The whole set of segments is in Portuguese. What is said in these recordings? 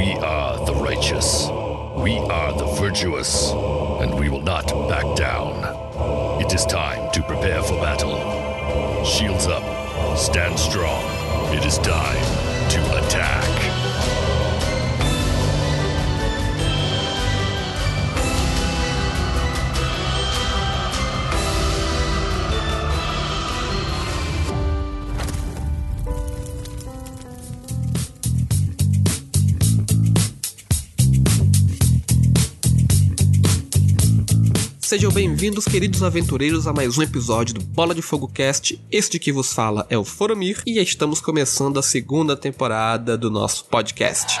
We are the righteous. We are the virtuous. And we will not back down. It is time to prepare for battle. Shields up. Stand strong. It is time to attack. Sejam bem-vindos, queridos aventureiros, a mais um episódio do Bola de Fogo Cast. Este que vos fala é o Foromir e estamos começando a segunda temporada do nosso podcast.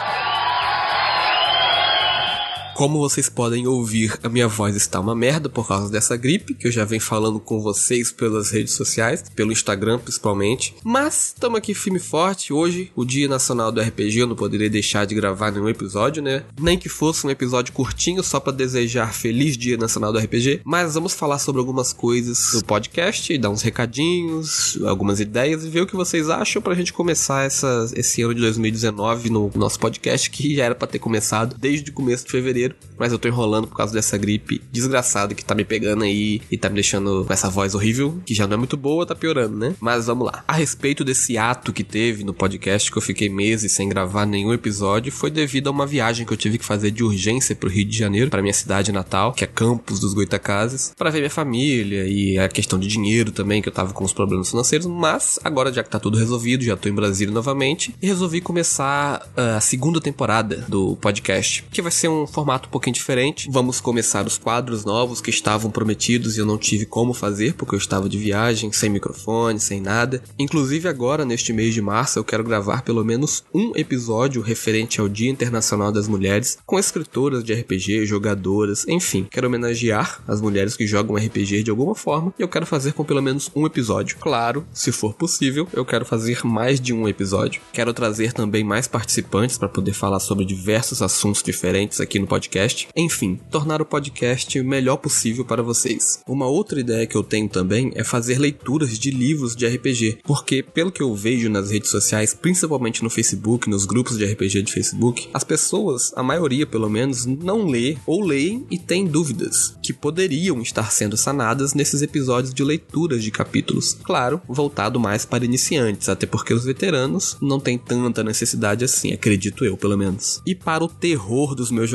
Como vocês podem ouvir, a minha voz está uma merda por causa dessa gripe, que eu já venho falando com vocês pelas redes sociais, pelo Instagram principalmente. Mas estamos aqui firme e forte. Hoje, o Dia Nacional do RPG, eu não poderia deixar de gravar nenhum episódio, né? Nem que fosse um episódio curtinho só para desejar feliz Dia Nacional do RPG. Mas vamos falar sobre algumas coisas do podcast, dar uns recadinhos, algumas ideias e ver o que vocês acham pra gente começar essa, esse ano de 2019 no nosso podcast, que já era para ter começado desde o começo de fevereiro mas eu tô enrolando por causa dessa gripe desgraçada que tá me pegando aí e tá me deixando com essa voz horrível, que já não é muito boa, tá piorando, né? Mas vamos lá. A respeito desse ato que teve no podcast, que eu fiquei meses sem gravar nenhum episódio, foi devido a uma viagem que eu tive que fazer de urgência pro Rio de Janeiro, para minha cidade natal, que é Campos dos Goitacazes, para ver minha família e a questão de dinheiro também, que eu tava com os problemas financeiros, mas agora já que tá tudo resolvido, já tô em Brasília novamente, e resolvi começar uh, a segunda temporada do podcast, que vai ser um formato formato um pouquinho diferente. Vamos começar os quadros novos que estavam prometidos e eu não tive como fazer porque eu estava de viagem, sem microfone, sem nada. Inclusive agora, neste mês de março, eu quero gravar pelo menos um episódio referente ao Dia Internacional das Mulheres com escritoras de RPG, jogadoras, enfim. Quero homenagear as mulheres que jogam RPG de alguma forma e eu quero fazer com pelo menos um episódio. Claro, se for possível, eu quero fazer mais de um episódio. Quero trazer também mais participantes para poder falar sobre diversos assuntos diferentes aqui no podcast podcast. Enfim, tornar o podcast o melhor possível para vocês. Uma outra ideia que eu tenho também é fazer leituras de livros de RPG, porque pelo que eu vejo nas redes sociais, principalmente no Facebook, nos grupos de RPG de Facebook, as pessoas, a maioria pelo menos, não lê ou leem e tem dúvidas que poderiam estar sendo sanadas nesses episódios de leituras de capítulos. Claro, voltado mais para iniciantes, até porque os veteranos não têm tanta necessidade assim, acredito eu, pelo menos. E para o terror dos meus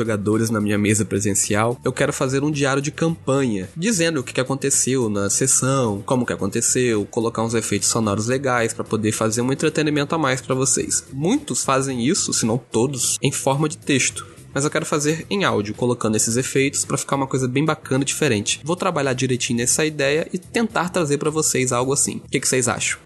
na minha mesa presencial, eu quero fazer um diário de campanha, dizendo o que aconteceu na sessão, como que aconteceu, colocar uns efeitos sonoros legais para poder fazer um entretenimento a mais para vocês. Muitos fazem isso, se não todos, em forma de texto mas eu quero fazer em áudio, colocando esses efeitos para ficar uma coisa bem bacana e diferente. Vou trabalhar direitinho nessa ideia e tentar trazer para vocês algo assim. O que, que vocês acham?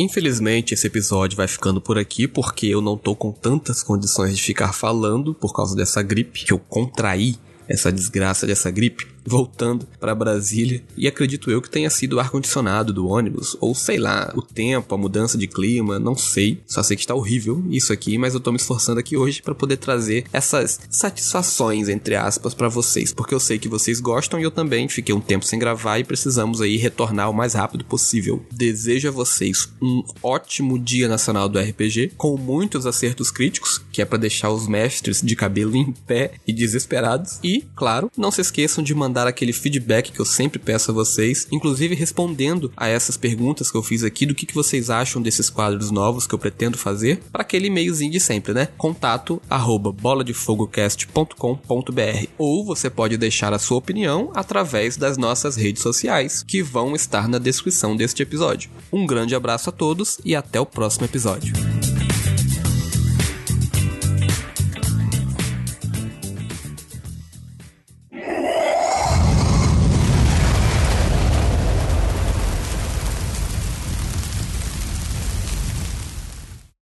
Infelizmente, esse episódio vai ficando por aqui porque eu não tô com tantas condições de ficar falando por causa dessa gripe que eu contraí essa desgraça dessa gripe voltando para Brasília e acredito eu que tenha sido o ar-condicionado do ônibus, ou sei lá, o tempo, a mudança de clima, não sei. Só sei que está horrível isso aqui, mas eu tô me esforçando aqui hoje para poder trazer essas satisfações, entre aspas, para vocês, porque eu sei que vocês gostam e eu também fiquei um tempo sem gravar e precisamos aí retornar o mais rápido possível. Desejo a vocês um ótimo Dia Nacional do RPG, com muitos acertos críticos, que é para deixar os mestres de cabelo em pé e desesperados. E, claro, não se esqueçam de mandar dar aquele feedback que eu sempre peço a vocês, inclusive respondendo a essas perguntas que eu fiz aqui do que, que vocês acham desses quadros novos que eu pretendo fazer, para aquele e-mailzinho de sempre, né? Contato arroba boladefogocast.com.br ou você pode deixar a sua opinião através das nossas redes sociais, que vão estar na descrição deste episódio. Um grande abraço a todos e até o próximo episódio.